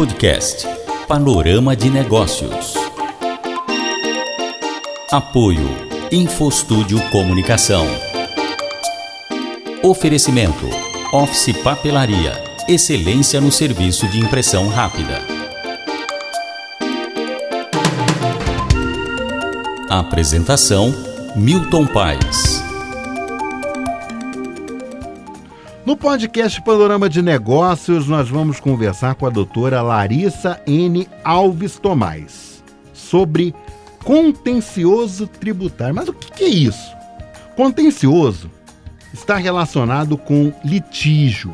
Podcast Panorama de Negócios. Apoio Infostúdio Comunicação. Oferecimento Office Papelaria. Excelência no serviço de impressão rápida. Apresentação Milton Paes. No podcast Panorama de Negócios, nós vamos conversar com a doutora Larissa N. Alves Tomás sobre contencioso tributário. Mas o que é isso? Contencioso está relacionado com litígio,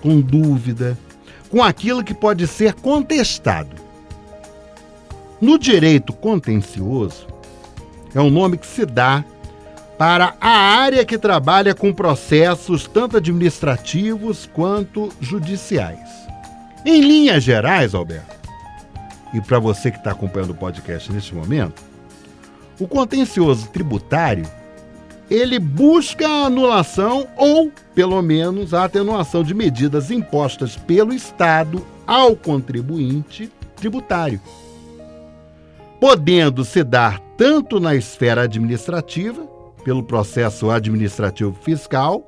com dúvida, com aquilo que pode ser contestado. No direito contencioso, é um nome que se dá para a área que trabalha com processos tanto administrativos quanto judiciais. Em linhas gerais, Alberto, e para você que está acompanhando o podcast neste momento, o contencioso tributário ele busca a anulação ou, pelo menos, a atenuação de medidas impostas pelo Estado ao contribuinte tributário, podendo se dar tanto na esfera administrativa pelo processo administrativo fiscal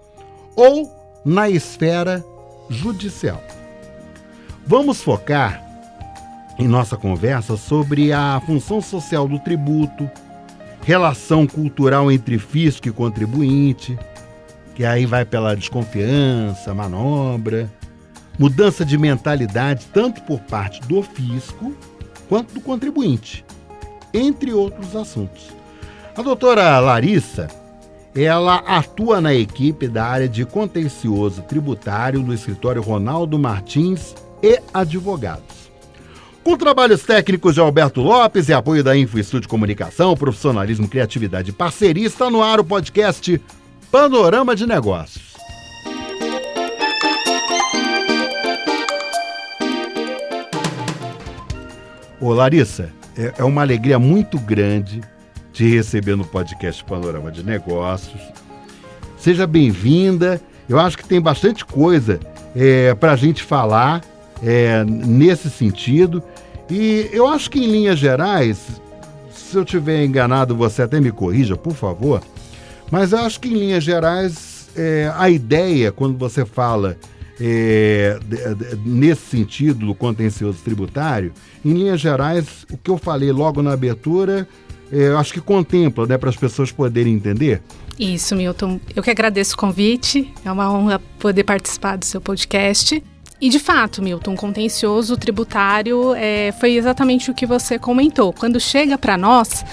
ou na esfera judicial. Vamos focar em nossa conversa sobre a função social do tributo, relação cultural entre fisco e contribuinte, que aí vai pela desconfiança, manobra, mudança de mentalidade tanto por parte do fisco quanto do contribuinte, entre outros assuntos. A doutora Larissa, ela atua na equipe da área de contencioso tributário do escritório Ronaldo Martins e Advogados. Com trabalhos técnicos de Alberto Lopes e apoio da Info Estúdio Comunicação, profissionalismo, criatividade e parceria, está no ar o podcast Panorama de Negócios. Ô Larissa, é, é uma alegria muito grande te receber no podcast Panorama de Negócios. Seja bem-vinda. Eu acho que tem bastante coisa é, para a gente falar é, nesse sentido. E eu acho que, em linhas gerais, se eu tiver enganado, você até me corrija, por favor. Mas eu acho que, em linhas gerais, é, a ideia, quando você fala é, nesse sentido do contencioso tributário, em linhas gerais, o que eu falei logo na abertura é, acho que contempla, né, para as pessoas poderem entender? Isso, Milton. Eu que agradeço o convite. É uma honra poder participar do seu podcast. E de fato, Milton, contencioso tributário é, foi exatamente o que você comentou. Quando chega para nós,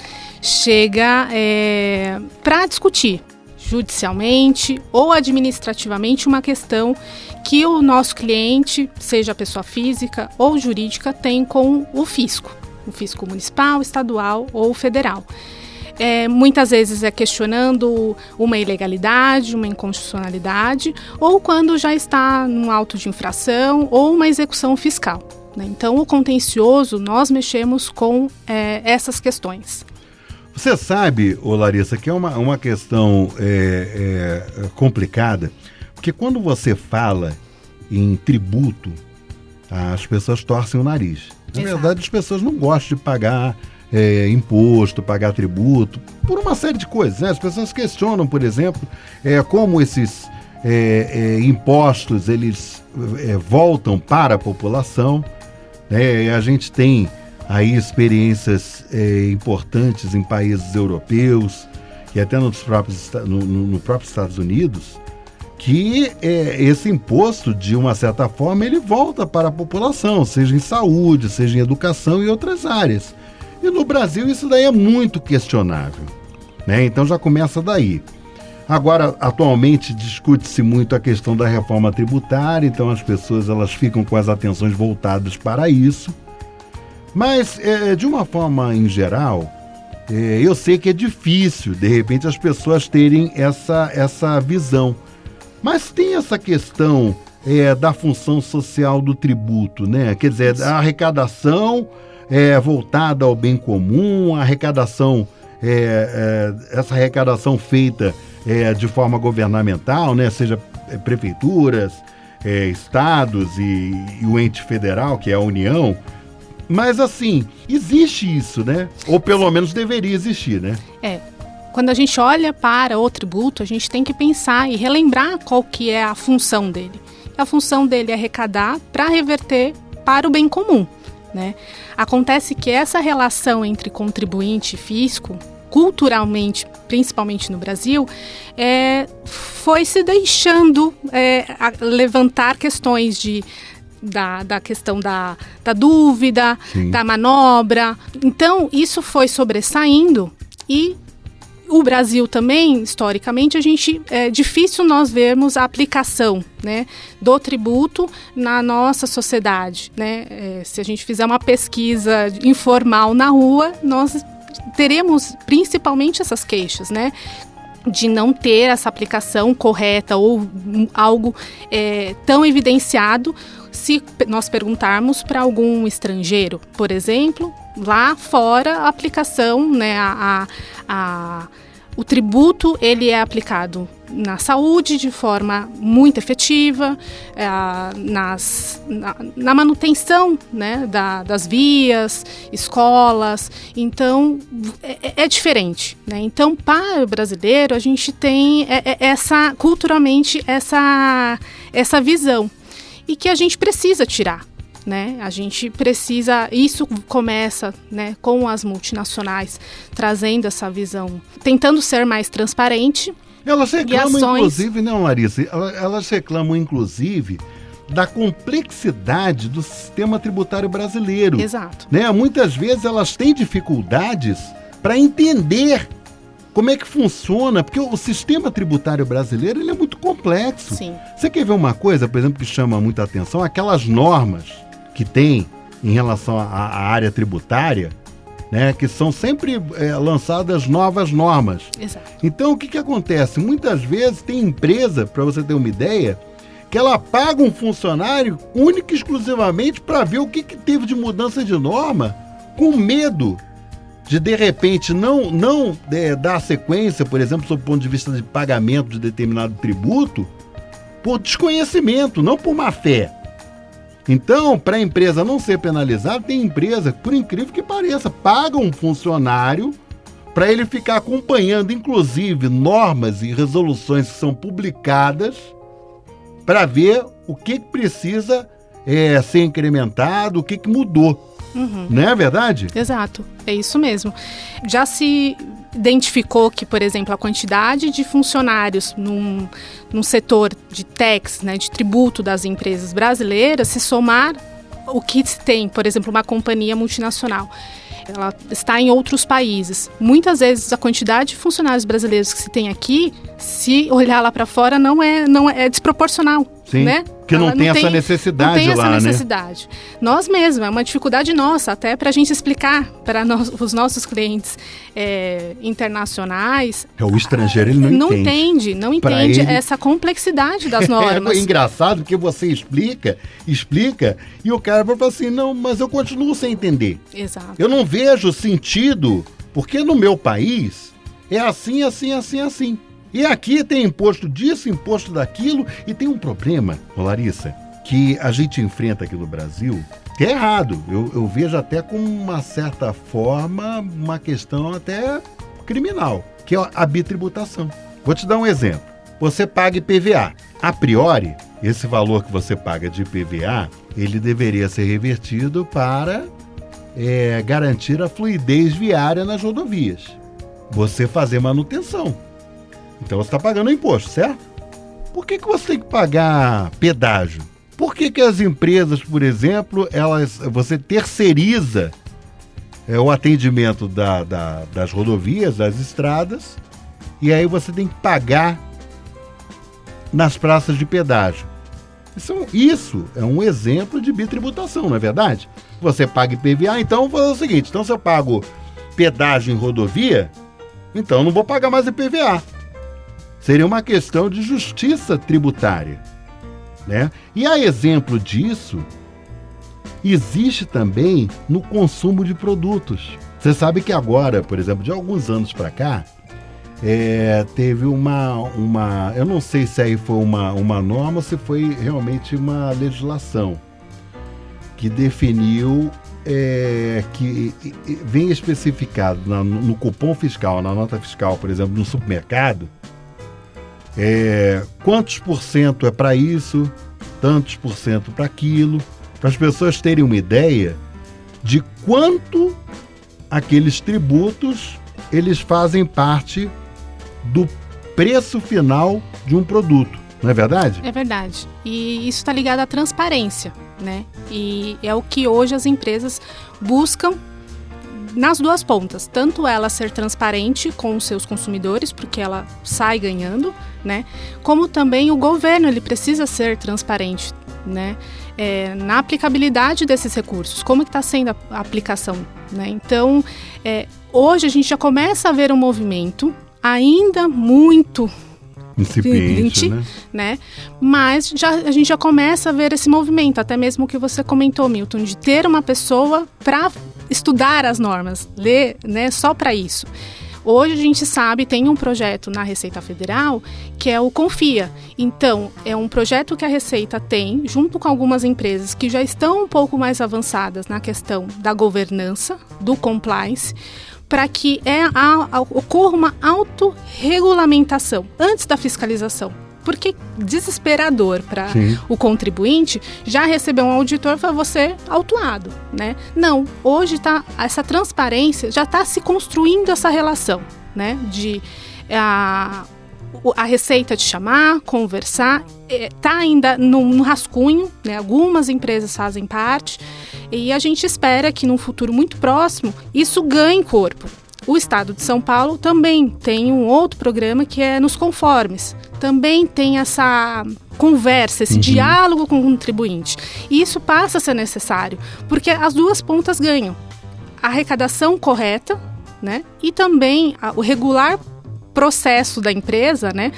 chega é, para discutir judicialmente ou administrativamente uma questão que o nosso cliente, seja pessoa física ou jurídica, tem com o fisco o fisco municipal, estadual ou federal. É, muitas vezes é questionando uma ilegalidade, uma inconstitucionalidade, ou quando já está num auto de infração ou uma execução fiscal. Né? Então, o contencioso, nós mexemos com é, essas questões. Você sabe, ô Larissa, que é uma, uma questão é, é, complicada, porque quando você fala em tributo, as pessoas torcem o nariz. Na Exato. verdade, as pessoas não gostam de pagar é, imposto, pagar tributo, por uma série de coisas. Né? As pessoas questionam, por exemplo, é, como esses é, é impostos eles é, voltam para a população. Né? a gente tem aí experiências é, importantes em países europeus e até nos próprios, no, no próprio Estados Unidos, que é, esse imposto, de uma certa forma, ele volta para a população, seja em saúde, seja em educação e outras áreas. E no Brasil isso daí é muito questionável. Né? Então já começa daí. Agora, atualmente discute-se muito a questão da reforma tributária, então as pessoas elas ficam com as atenções voltadas para isso. Mas, é, de uma forma em geral, é, eu sei que é difícil, de repente, as pessoas terem essa, essa visão. Mas tem essa questão é, da função social do tributo, né? Quer dizer, a arrecadação é, voltada ao bem comum, a arrecadação, é, é, essa arrecadação feita é, de forma governamental, né? Seja é, prefeituras, estados e, e o ente federal, que é a União. Mas assim, existe isso, né? Ou pelo menos deveria existir, né? É. Quando a gente olha para o tributo, a gente tem que pensar e relembrar qual que é a função dele. A função dele é arrecadar para reverter para o bem comum. Né? Acontece que essa relação entre contribuinte e fisco, culturalmente, principalmente no Brasil, é, foi se deixando é, levantar questões de da, da questão da, da dúvida, Sim. da manobra. Então, isso foi sobressaindo e o Brasil também, historicamente, a gente é difícil nós vermos a aplicação né, do tributo na nossa sociedade. Né? É, se a gente fizer uma pesquisa informal na rua, nós teremos principalmente essas queixas, né? De não ter essa aplicação correta ou algo é, tão evidenciado se nós perguntarmos para algum estrangeiro, por exemplo, lá fora a aplicação, né, a, a, a o tributo ele é aplicado na saúde de forma muito efetiva, é, nas, na, na, manutenção né, da, das vias, escolas. Então, é, é diferente. Né? Então, para o brasileiro, a gente tem é, é, essa, culturalmente, essa, essa visão. E que a gente precisa tirar né? A gente precisa, isso começa, né, com as multinacionais trazendo essa visão, tentando ser mais transparente. Elas reclamam, ações... inclusive, não, Larissa? Elas reclamam, inclusive, da complexidade do sistema tributário brasileiro. Exato. Né? Muitas vezes elas têm dificuldades para entender como é que funciona, porque o sistema tributário brasileiro ele é muito complexo. Sim. Você quer ver uma coisa, por exemplo, que chama muita atenção? Aquelas normas que tem em relação à, área tributária, né, que são sempre é, lançadas novas normas. Exato. Então, o que, que acontece? Muitas vezes tem empresa, para você ter uma ideia, que ela paga um funcionário único e exclusivamente para ver o que, que teve de mudança de norma, com medo de de repente não, não é, dar sequência, por exemplo, sob o ponto de vista de pagamento de determinado tributo, por desconhecimento, não por má fé. Então, para a empresa não ser penalizada, tem empresa, por incrível que pareça, paga um funcionário para ele ficar acompanhando, inclusive, normas e resoluções que são publicadas para ver o que, que precisa é, ser incrementado, o que, que mudou. Uhum. Não é verdade? Exato, é isso mesmo. Já se identificou que, por exemplo, a quantidade de funcionários num, num setor de tax, né, de tributo das empresas brasileiras, se somar o que se tem, por exemplo, uma companhia multinacional ela está em outros países. Muitas vezes a quantidade de funcionários brasileiros que se tem aqui, se olhar lá para fora, não é, não é, é desproporcional. Sim, né? Porque não, tem, essa necessidade não tem essa lá, né? necessidade. Né? Nós mesmos, é uma dificuldade nossa, até para a gente explicar para os nossos clientes é, internacionais. É, o estrangeiro ele não, não entende. entende. Não entende ele... essa complexidade das normas. é engraçado porque você explica, explica, e o cara fala assim, não, mas eu continuo sem entender. Exato. Eu não vejo sentido, porque no meu país é assim, assim, assim, assim. E aqui tem imposto disso, imposto daquilo, e tem um problema, Larissa, que a gente enfrenta aqui no Brasil, que é errado. Eu, eu vejo até com uma certa forma uma questão até criminal, que é a bitributação. Vou te dar um exemplo. Você paga IPVA. A priori, esse valor que você paga de IPVA, ele deveria ser revertido para é, garantir a fluidez viária nas rodovias. Você fazer manutenção. Então você está pagando imposto, certo? Por que, que você tem que pagar pedágio? Por que, que as empresas, por exemplo, elas, você terceiriza é, o atendimento da, da, das rodovias, das estradas, e aí você tem que pagar nas praças de pedágio? Isso, isso é um exemplo de bitributação, não é verdade? Você paga IPVA, então vou fazer o seguinte: então se eu pago pedágio em rodovia, então não vou pagar mais IPVA. Seria uma questão de justiça tributária. Né? E a exemplo disso, existe também no consumo de produtos. Você sabe que agora, por exemplo, de alguns anos para cá, é, teve uma, uma. Eu não sei se aí foi uma, uma norma ou se foi realmente uma legislação que definiu é, que vem especificado na, no cupom fiscal, na nota fiscal, por exemplo, no supermercado, é, quantos por cento é para isso, tantos por cento para aquilo, para as pessoas terem uma ideia de quanto aqueles tributos eles fazem parte do preço final de um produto. Não é verdade? É verdade. E isso está ligado à transparência, né? E é o que hoje as empresas buscam nas duas pontas, tanto ela ser transparente com os seus consumidores, porque ela sai ganhando, né? Como também o governo ele precisa ser transparente, né? É, na aplicabilidade desses recursos, como está sendo a, aplicação, né? Então, é, hoje a gente já começa a ver um movimento ainda muito incipiente, né? né? Mas já, a gente já começa a ver esse movimento, até mesmo o que você comentou, Milton, de ter uma pessoa para estudar as normas, ler, né, só para isso. Hoje a gente sabe, tem um projeto na Receita Federal que é o Confia. Então, é um projeto que a Receita tem, junto com algumas empresas que já estão um pouco mais avançadas na questão da governança, do compliance, para que é a, ocorra uma autorregulamentação antes da fiscalização. Porque desesperador para o contribuinte já receber um auditor para você autuado, né? Não, hoje tá essa transparência já está se construindo essa relação, né? De a, a receita de chamar, conversar, está é, ainda no, no rascunho, né? algumas empresas fazem parte, e a gente espera que num futuro muito próximo isso ganhe corpo. O Estado de São Paulo também tem um outro programa que é nos conformes. Também tem essa conversa, esse uhum. diálogo com o contribuinte. E isso passa a ser necessário, porque as duas pontas ganham. A arrecadação correta, né? E também a, o regular processo da empresa, né?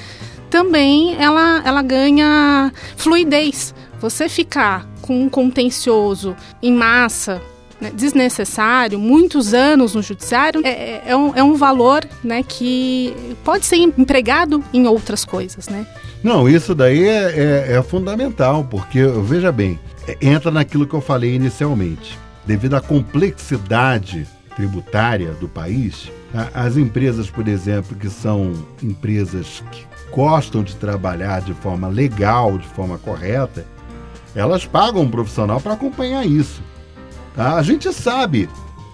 Também ela, ela ganha fluidez. Você ficar com um contencioso em massa né, desnecessário, muitos anos no judiciário, é, é, é, um, é um valor né, que pode ser empregado em outras coisas. Né? Não, isso daí é, é, é fundamental, porque, veja bem, é, entra naquilo que eu falei inicialmente. Devido à complexidade tributária do país, as empresas, por exemplo, que são empresas que gostam de trabalhar de forma legal, de forma correta, elas pagam um profissional para acompanhar isso. Tá? A gente sabe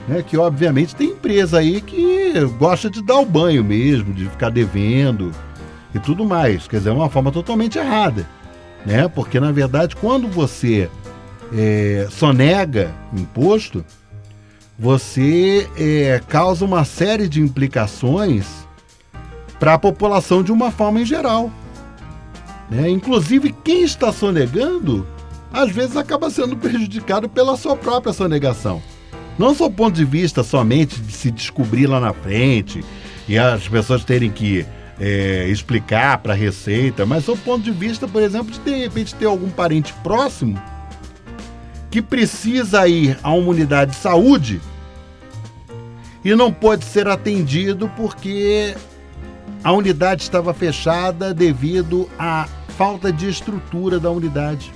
né, que, obviamente, tem empresa aí que gosta de dar o banho mesmo, de ficar devendo e tudo mais. Quer dizer, é uma forma totalmente errada. Né? Porque, na verdade, quando você é, sonega imposto, você é, causa uma série de implicações para a população de uma forma em geral. Né? Inclusive, quem está sonegando às vezes acaba sendo prejudicado pela sua própria sonegação. Não só do ponto de vista somente de se descobrir lá na frente e as pessoas terem que é, explicar para a Receita, mas do ponto de vista, por exemplo, de de repente ter algum parente próximo que precisa ir a uma unidade de saúde e não pode ser atendido porque a unidade estava fechada devido à falta de estrutura da unidade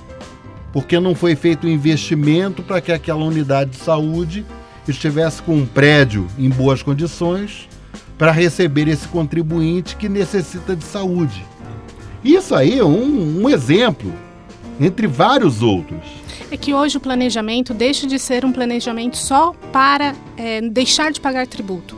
porque não foi feito um investimento para que aquela unidade de saúde estivesse com um prédio em boas condições para receber esse contribuinte que necessita de saúde. Isso aí é um, um exemplo entre vários outros. É que hoje o planejamento deixa de ser um planejamento só para é, deixar de pagar tributo.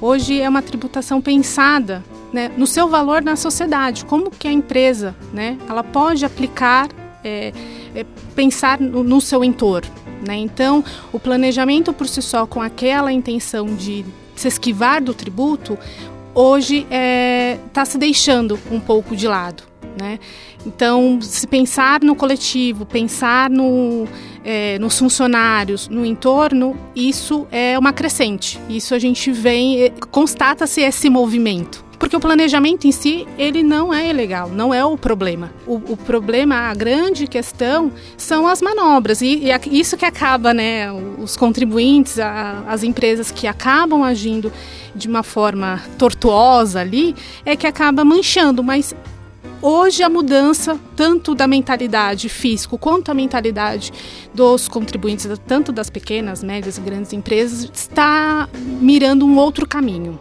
Hoje é uma tributação pensada né, no seu valor na sociedade, como que a empresa né, ela pode aplicar é, é, pensar no, no, seu entorno. Né? Então, o planejamento por si só, com aquela intenção de se esquivar do tributo, hoje está é, tá se deixando um pouco de lado. Né? Então, se pensar no coletivo, pensar no, é, nos funcionários, no entorno, isso é uma crescente. Isso a gente vem, é, constata-se esse movimento Porque o planejamento em si, ele não é ilegal, não é o problema. O, o problema, a grande questão, são as manobras. E, e isso que acaba, né, os contribuintes, a, as empresas que acabam agindo de uma forma tortuosa ali, é que acaba manchando. Mas Hoje a mudança, tanto da mentalidade fisco quanto a mentalidade dos contribuintes, tanto das pequenas, médias e grandes empresas, está mirando um outro caminho.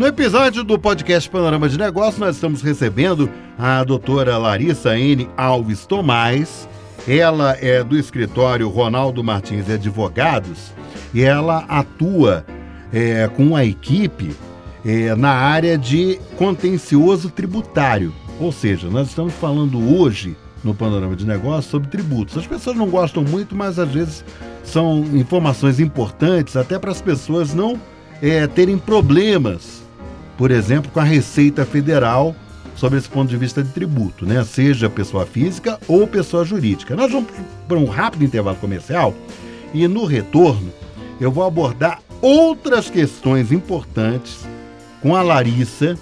No episódio do podcast Panorama de Negócios, nós estamos recebendo a doutora Larissa N. Alves Tomás. Ela é do escritório Ronaldo Martins Advogados e ela atua é, com a equipe é, na área de contencioso tributário. Ou seja, nós estamos falando hoje no panorama de negócios sobre tributos. As pessoas não gostam muito, mas às vezes são informações importantes até para as pessoas não é, terem problemas, por exemplo, com a Receita Federal sobre esse ponto de vista de tributo, né? Seja pessoa física ou pessoa jurídica. Nós vamos para um rápido intervalo comercial e no retorno eu vou abordar outras questões importantes com a Larissa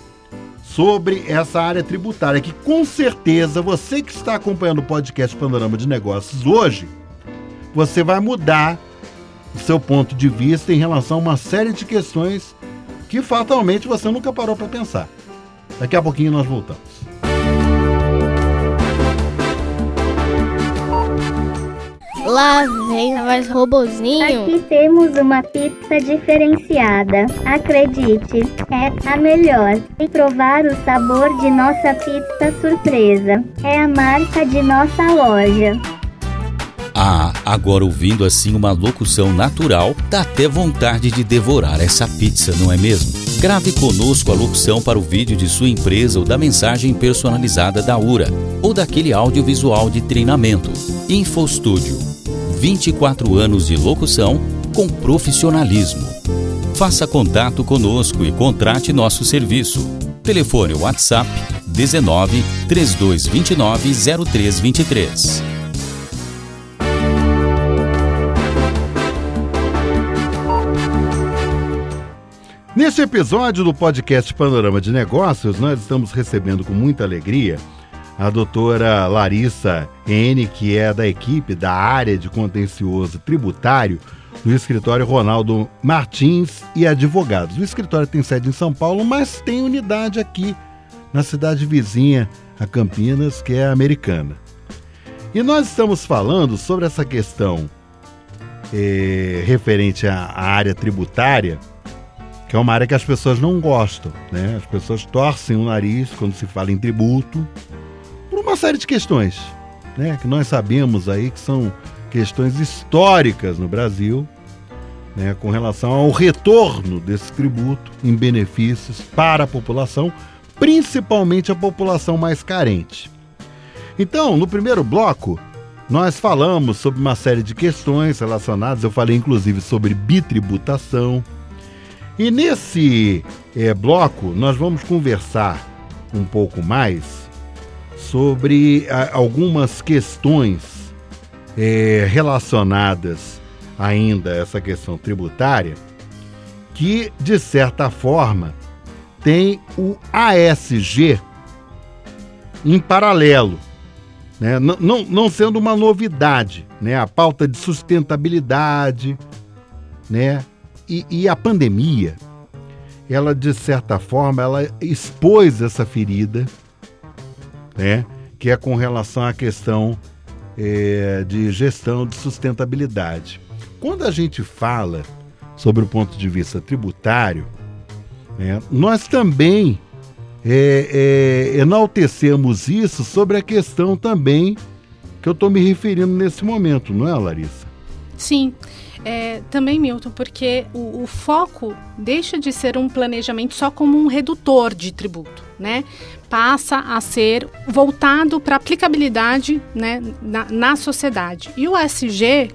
sobre essa área tributária, que com certeza você que está acompanhando o podcast Panorama de Negócios hoje, você vai mudar o seu ponto de vista em relação a uma série de questões que fatalmente você nunca parou para pensar. Daqui a pouquinho nós voltamos. Lá vem mais robozinho. Aqui temos uma pizza diferenciada. Acredite, é a melhor. E provar o sabor de nossa pizza surpresa. É a marca de nossa loja. Ah, agora ouvindo assim uma locução natural, dá até vontade de devorar essa pizza, não é mesmo? Grave conosco a locução para o vídeo de sua empresa ou da mensagem personalizada da URA ou daquele audiovisual de treinamento. InfoStúdio 24 anos de locução com profissionalismo. Faça contato conosco e contrate nosso serviço. Telefone WhatsApp 19 3229 0323. Neste episódio do podcast Panorama de Negócios, nós estamos recebendo com muita alegria a doutora Larissa N, que é da equipe da área de contencioso tributário do escritório Ronaldo Martins e Advogados. O escritório tem sede em São Paulo, mas tem unidade aqui na cidade vizinha a Campinas, que é americana. E nós estamos falando sobre essa questão é, referente à área tributária, que é uma área que as pessoas não gostam, né? As pessoas torcem o nariz quando se fala em tributo, uma série de questões, né, que nós sabemos aí que são questões históricas no Brasil, né, com relação ao retorno desse tributo em benefícios para a população, principalmente a população mais carente. Então, no primeiro bloco, nós falamos sobre uma série de questões relacionadas, eu falei inclusive sobre bitributação. E nesse é, bloco, nós vamos conversar um pouco mais sobre a, algumas questões é, relacionadas ainda a essa questão tributária, que, de certa forma, tem o ASG em paralelo, né? não, não, não sendo uma novidade, né? a pauta de sustentabilidade né? E, e a pandemia, ela, de certa forma, ela expôs essa ferida, né? que é com relação à questão é, de gestão de sustentabilidade. Quando a gente fala sobre o ponto de vista tributário, é, nós também é, é, enaltecemos isso sobre a questão também que eu estou me referindo nesse momento, não é, Larissa? Sim. É, também, Milton, porque o, o, foco deixa de ser um planejamento só como um redutor de tributo, né? Passa a ser voltado para aplicabilidade né, na, na sociedade. E o SG,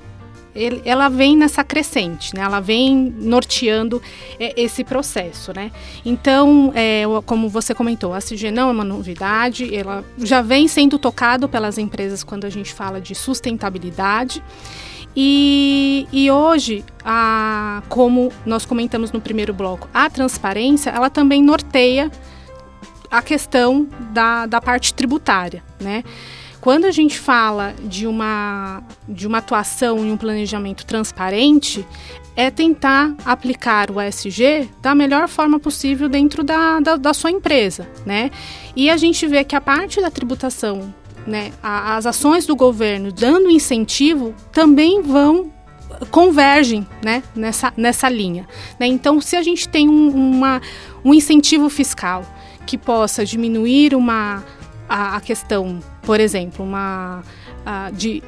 ela vem nessa crescente, né? Ela vem norteando é, esse processo, né? Então, é, como você comentou, a SG não é uma novidade, ela já vem sendo tocado pelas empresas quando a gente fala de sustentabilidade. E, e hoje, a, como nós comentamos no primeiro bloco, a transparência ela também norteia a questão da, da parte tributária, né? Quando a gente fala de uma, de uma atuação e um planejamento transparente, é tentar aplicar o ESG da melhor forma possível dentro da, da, da sua empresa, né? E a gente vê que a parte da tributação, né, a, as ações do governo dando incentivo também vão convergem né, nessa, nessa linha. Né? Então, se a gente tem um, uma, um incentivo fiscal que possa diminuir uma, a, a questão, por exemplo, uma, a, de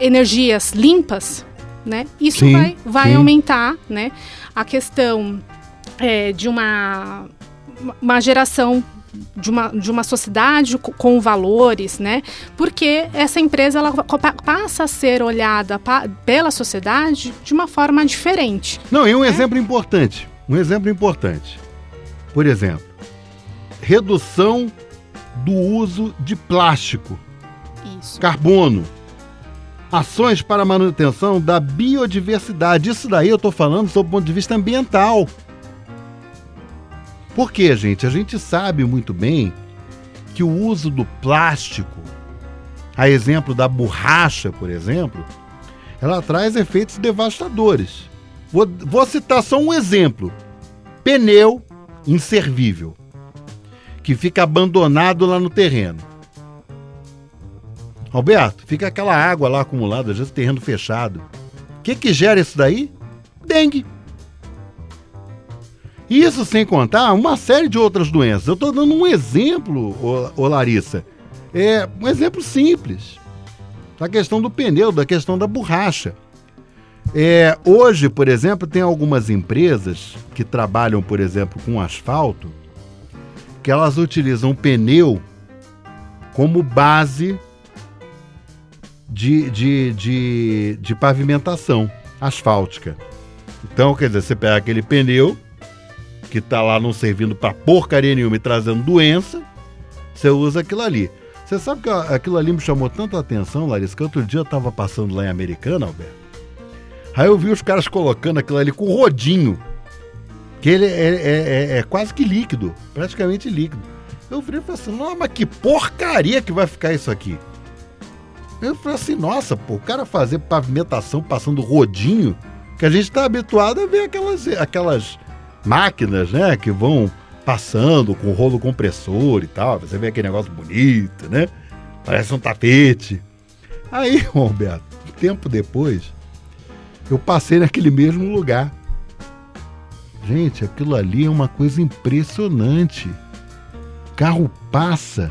energias limpas, né, isso Sim, vai, vai sim. aumentar né, a questão é, de uma, uma geração de uma, de uma sociedade co- com valores, né? Porque essa empresa ela pa- passa a ser olhada pela sociedade de uma forma diferente. Não, e um exemplo importante. Um exemplo importante. Por exemplo, redução do uso de plástico, Isso. carbono. Ações para manutenção da biodiversidade. Isso daí eu estou falando sob o ponto de vista ambiental. Por quê, gente? A gente sabe muito bem que o uso do plástico, a exemplo da borracha, por exemplo, ela traz efeitos devastadores. Vou, vou citar só um exemplo: pneu inservível, que fica abandonado lá no terreno. Alberto, fica aquela água lá acumulada, às vezes terreno fechado. O que, que gera isso daí? Dengue. Isso sem contar uma série de outras doenças. Eu estou dando um exemplo, ô, ô Larissa. É um exemplo simples. Da questão do pneu, da questão da borracha. É, hoje, por exemplo, tem algumas empresas que trabalham, por exemplo, com asfalto, que elas utilizam pneu como base de, de, de, de pavimentação asfáltica. Então, quer dizer, você pega aquele pneu que tá lá não servindo para porcaria nenhuma e trazendo doença, você usa aquilo ali. Você sabe que aquilo ali me chamou tanta atenção, Larissa, que outro dia eu tava passando lá em Americana, Alberto. Aí eu vi os caras colocando aquilo ali com rodinho. Que ele é, é- é- é quase que líquido, praticamente líquido. Eu falei assim, não, mas que porcaria que vai ficar isso aqui. Eu falei assim, nossa, pô, o cara fazer pavimentação passando rodinho, que a gente tá habituado a ver aquelas, aquelas máquinas, né, que vão passando com rolo compressor e tal. Você vê aquele negócio bonito, né? Parece um tapete. Aí, Roberto, um tempo depois, eu passei naquele mesmo lugar. Gente, aquilo ali é uma coisa impressionante. O carro passa,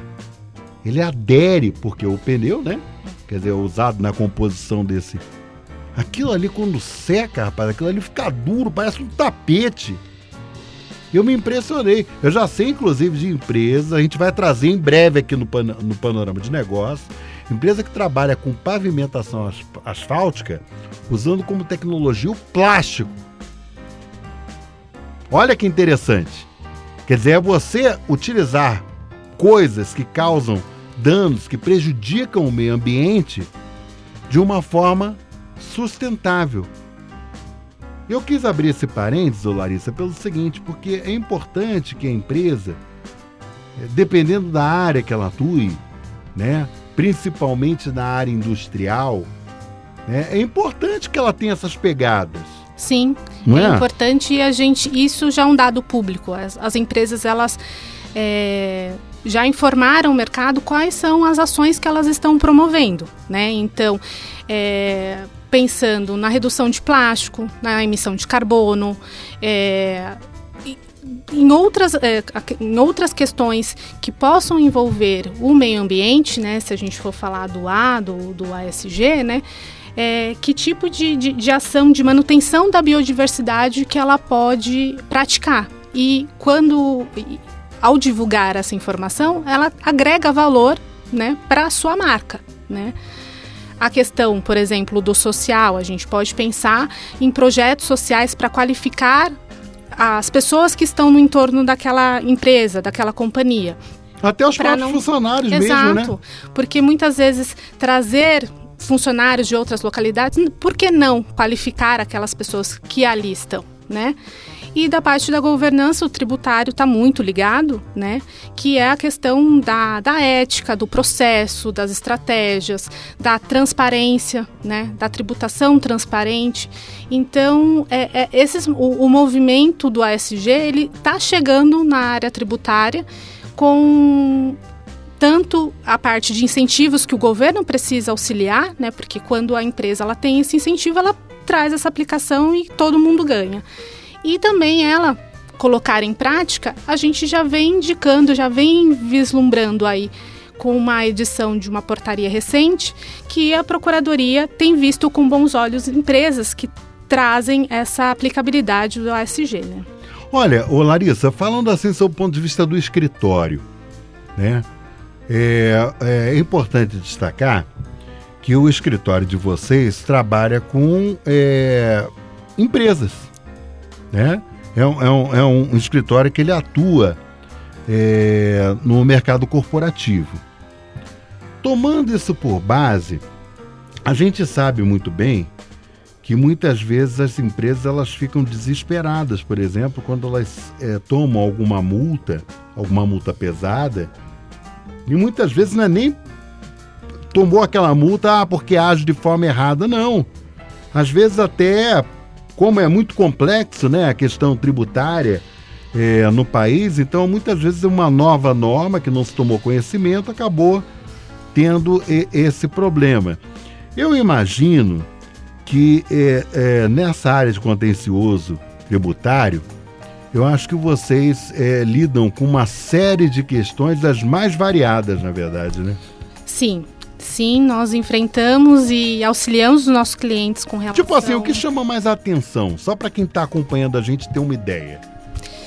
ele adere, porque o pneu, né? Quer dizer, é usado na composição desse. Aquilo ali, quando seca, rapaz, aquilo ali fica duro, parece um tapete. Eu me impressionei. Eu já sei, inclusive, de empresa, a gente vai trazer em breve aqui no, pan- no Panorama de Negócios, empresa que trabalha com pavimentação as- asfáltica, usando como tecnologia o plástico. Olha que interessante. Quer dizer, é você utilizar coisas que causam danos, que prejudicam o meio ambiente, de uma forma sustentável. Eu quis abrir esse parênteses, Larissa, pelo seguinte, porque é importante que a empresa, eh, dependendo da área que ela atue, né, principalmente na área industrial, né, é importante que ela tenha essas pegadas. Sim, Não é, é? importante e a gente isso já é um dado público. As, as empresas elas é, já informaram o mercado quais são as ações que elas estão promovendo, né? Então, é, pensando na redução de plástico, na emissão de carbono, é, em outras, é, em outras questões que possam envolver o meio ambiente, né? Se a gente for falar do A, do, do ASG, né? é, que tipo de, de, de ação de manutenção da biodiversidade que ela pode praticar. E quando, ao divulgar essa informação, ela agrega valor né, para a sua marca. Né? A questão, por exemplo, do social, a gente pode pensar em projetos sociais para qualificar as pessoas que estão no entorno daquela empresa, daquela companhia. Até os próprios não- funcionários Exato, mesmo, né? porque muitas vezes trazer funcionários de outras localidades, por que não qualificar aquelas pessoas que ali estão, né? E da parte da governança, o tributário está muito ligado, né? Que é a questão da, da ética, do processo, das estratégias, da transparência, né? Da tributação transparente. Então, é, é esses, o, o movimento do ASG, ele está chegando na área tributária com tanto a parte de incentivos que o governo precisa auxiliar, né? Porque quando a empresa ela tem esse incentivo, ela traz essa aplicação e todo mundo ganha. E também ela colocar em prática, a gente já vem indicando, já vem vislumbrando aí com uma edição de uma portaria recente que a Procuradoria tem visto com bons olhos empresas que trazem essa aplicabilidade do ASG. Né? Olha, ô Larissa, falando assim do ponto de vista do escritório, né? É, é importante destacar que o escritório de vocês trabalha com é, empresas, né? É um, é, um, é um, escritório que ele atua é, no mercado corporativo. Tomando isso por base, a gente sabe muito bem que muitas vezes as empresas elas ficam desesperadas, por exemplo, quando elas é, tomam alguma multa, alguma multa pesada, e muitas vezes não é nem tomou aquela multa ah, porque age de forma errada, não. Às vezes até, como é muito complexo né, a questão tributária é, no país, então muitas vezes uma nova norma que não se tomou conhecimento acabou tendo esse problema. Eu imagino que é, é, nessa área de contencioso tributário, eu acho que vocês lidam com uma série de questões das mais variadas, na verdade, né? Sim. Sim, nós enfrentamos e auxiliamos os nossos clientes com relação... Tipo assim, o que chama mais atenção? Só para quem está acompanhando a gente ter uma ideia.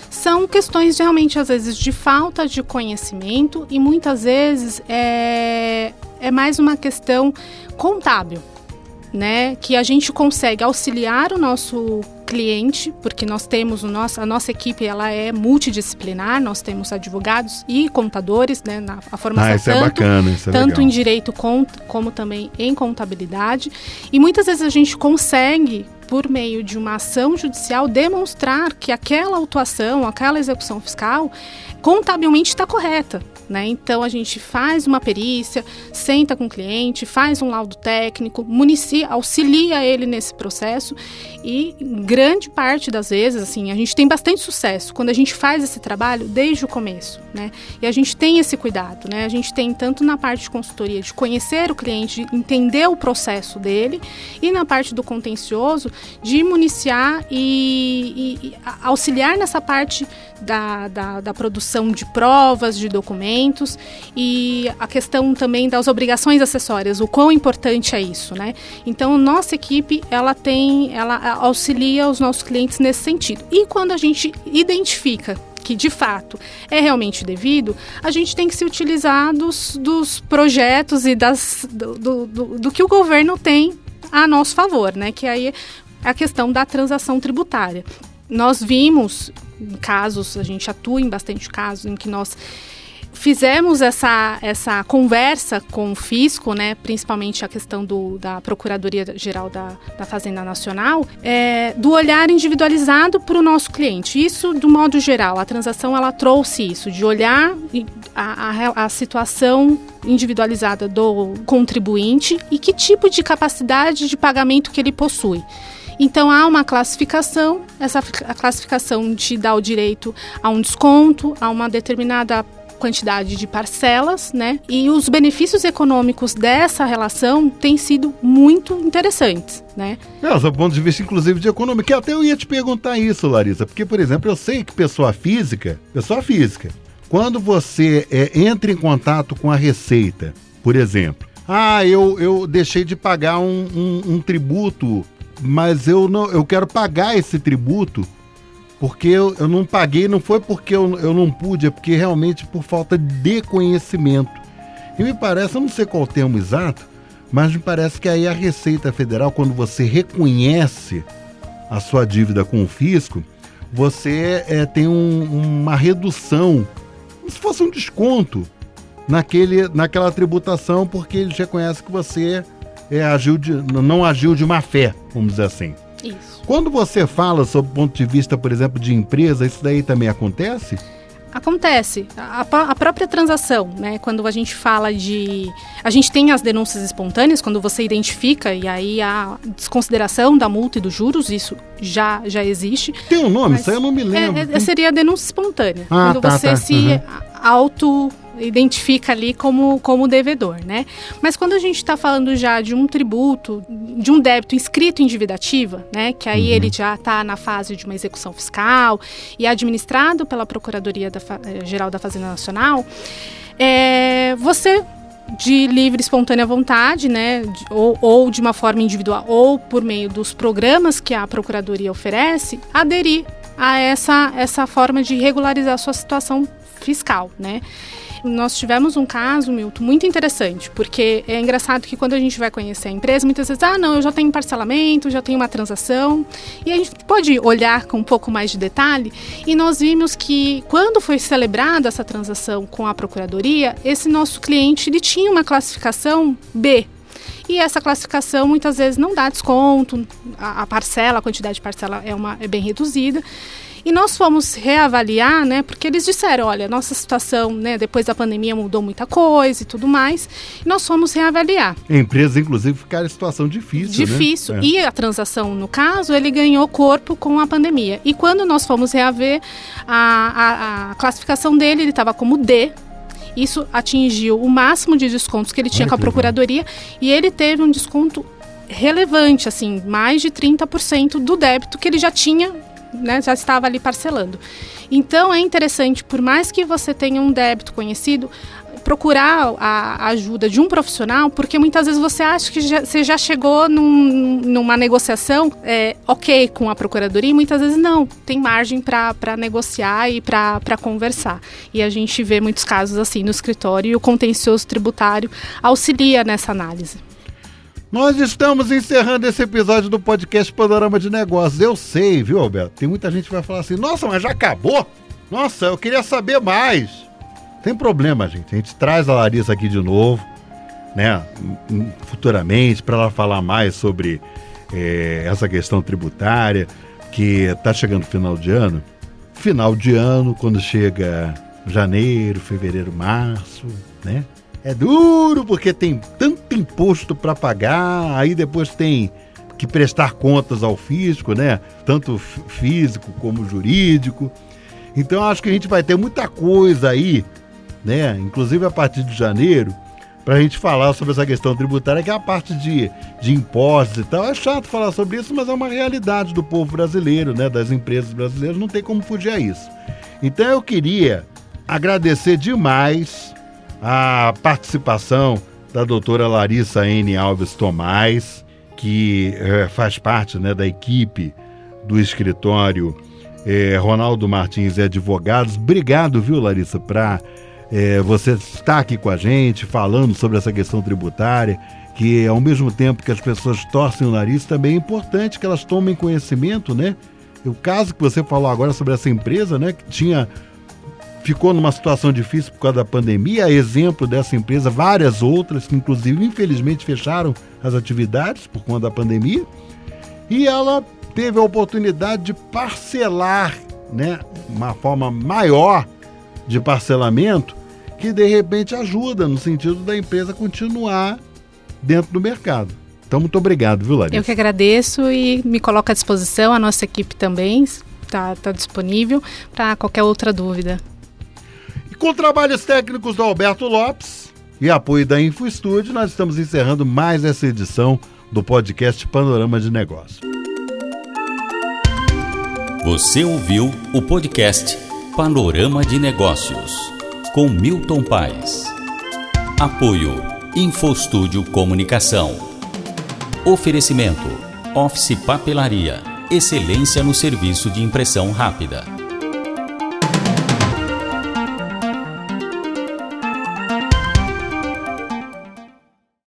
São questões realmente, às vezes, de falta de conhecimento e muitas vezes é, é mais uma questão contábil né, que a gente consegue auxiliar o nosso cliente, porque nós temos o nosso, a nossa equipe ela é multidisciplinar, nós temos advogados e contadores, né, na a formação ah, isso é tanto, é bacana, isso é tanto legal. em direito como, como também em contabilidade. E muitas vezes a gente consegue por meio de uma ação judicial demonstrar que aquela autuação, aquela execução fiscal contabilmente está correta. Né? Então a gente faz uma perícia, senta com o cliente, faz um laudo técnico, municia, auxilia ele nesse processo e grande parte das vezes, assim, a gente tem bastante sucesso quando a gente faz esse trabalho desde o começo, né? E a gente tem esse cuidado, né? A gente tem tanto na parte de consultoria de conhecer o cliente, de entender o processo dele e na parte do contencioso de municiar e, e, e auxiliar nessa parte da, da, da produção de provas, de documentos e a questão também das obrigações acessórias, o quão importante é isso, né? Então, nossa equipe, ela tem, ela auxilia os nossos clientes nesse sentido. E quando a gente identifica que de fato é realmente devido, a gente tem que se utilizar dos, dos projetos e das, do, do, do, que o governo tem a nosso favor, né? Que aí é a questão da transação tributária. Nós vimos casos, a gente atua em bastante casos em que nós fizemos essa, essa conversa com o fisco, né, principalmente a questão do, da Procuradoria-Geral da, da Fazenda Nacional, é, do olhar individualizado para o nosso cliente. Isso, do modo geral, a transação ela trouxe isso, de olhar a, a, a situação individualizada do contribuinte e que tipo de capacidade de pagamento que ele possui. Então há uma classificação, essa classificação te dá o direito a um desconto, a uma determinada quantidade de parcelas, né? E os benefícios econômicos dessa relação têm sido muito interessantes, né? Não, do ponto de vista, inclusive, de economia, que até eu ia te perguntar isso, Larissa, porque, por exemplo, eu sei que pessoa física, pessoa física, quando você é, entra em contato com a Receita, por exemplo, ah, eu, eu deixei de pagar um, um, um tributo, mas eu não eu quero pagar esse tributo porque eu, eu não paguei, não foi porque eu, eu não pude, é porque realmente por falta de conhecimento. E me parece, eu não sei qual o termo exato, mas me parece que aí a Receita Federal, quando você reconhece a sua dívida com o fisco, você é, tem um, uma redução, como se fosse um desconto naquele, naquela tributação, porque eles reconhecem que você é, agiu de, não agiu de má fé, vamos dizer assim. Isso. Quando você fala sob o ponto de vista, por exemplo, de empresa, isso daí também acontece? Acontece. A, a, própria transação, né? Quando a gente fala de. A gente tem as denúncias espontâneas, quando você identifica, e aí a desconsideração da multa e dos juros, isso já, já existe. Tem um nome, isso aí eu não me lembro. É, é, seria a denúncia espontânea. Ah, quando tá, você tá. se Uhum. auto identifica ali como, como devedor, né? Mas quando a gente está falando já de um tributo, de um débito inscrito em dívida ativa, né? Que aí ele já está na fase de uma execução fiscal e é administrado pela Procuradoria da eh, Geral da Fazenda Nacional, é, você de livre e espontânea vontade, né, de- ou, ou de uma forma individual, ou por meio dos programas que a Procuradoria oferece, aderir a essa, essa forma de regularizar a sua situação fiscal, né. Nós tivemos um caso, Milton, muito interessante, porque é engraçado que quando a gente vai conhecer a empresa, muitas vezes, ah, não, eu já tenho parcelamento, já tenho uma transação, e a gente pode olhar com um pouco mais de detalhe, e nós vimos que quando foi celebrada essa transação com a Procuradoria, esse nosso cliente ele tinha uma classificação B, e essa classificação muitas vezes não dá desconto, a, parcela, a quantidade de parcela é, uma, é bem reduzida. E nós fomos reavaliar, né? Porque eles disseram, olha, nossa situação, né, depois da pandemia mudou muita coisa e tudo mais. E nós fomos reavaliar. Empresas, inclusive, ficaram em situação difícil. né? Difícil. É. E a transação, no caso, ele ganhou corpo com a pandemia. E quando nós fomos reaver, a, a, a classificação dele, ele estava como D. Isso atingiu o máximo de descontos que ele tinha Olha com a que legal. Procuradoria. E ele teve um desconto relevante, assim, mais de 30% do débito que ele já tinha, né, já estava ali parcelando. Então é interessante, por mais que você tenha um débito conhecido, procurar a ajuda de um profissional, porque muitas vezes você acha que já- você já chegou num- numa negociação é, ok com a procuradoria e muitas vezes não, tem margem para negociar e para conversar. E a gente vê muitos casos assim no escritório e o contencioso tributário auxilia nessa análise. Nós estamos encerrando esse episódio do podcast Panorama de Negócios. Eu sei, viu, Alberto? Tem muita gente que vai falar assim: nossa, mas já acabou? Nossa, eu queria saber mais. Tem problema, gente. A gente traz a Larissa aqui de novo, né? hum, Futuramente, para ela falar mais sobre eh, essa questão tributária, que está chegando final de ano. Final de ano, quando chega janeiro, fevereiro, março, né? É duro porque tem tanto imposto para pagar, aí depois tem que prestar contas ao fisco, né? Tanto físico como jurídico. Então acho que a gente vai ter muita coisa aí, né? Inclusive a partir de janeiro, para a gente falar sobre essa questão tributária, que é a parte de, de impostos e tal. É chato falar sobre isso, mas é uma realidade do povo brasileiro, né? Das empresas brasileiras, não tem como fugir a isso. Então eu queria agradecer demais a participação da doutora Larissa N. Alves Tomás, que eh, faz parte né, da equipe do escritório eh, Ronaldo Martins e Advogados. Obrigado, viu, Larissa, para você estar aqui com a gente, falando sobre essa questão tributária, que ao mesmo tempo que as pessoas torcem o nariz, também é importante que elas tomem conhecimento, né? O caso que você falou agora sobre essa empresa, né, que tinha ficou numa situação difícil por causa da pandemia, exemplo dessa empresa, várias outras que inclusive infelizmente fecharam as atividades por conta da pandemia, e ela teve a oportunidade de parcelar, né, uma forma maior de parcelamento que de repente ajuda no sentido da empresa continuar dentro do mercado. Então muito obrigado, viu, Larissa? Eu que agradeço e me coloco à disposição, a nossa equipe também está tá disponível para qualquer outra dúvida. Com trabalhos técnicos do Alberto Lopes e apoio da Info Studio, nós estamos encerrando mais essa edição do podcast Panorama de Negócios. Você ouviu o podcast Panorama de Negócios com Milton Paes. Apoio Infostúdio Comunicação. Oferecimento Office Papelaria. Excelência no serviço de impressão rápida.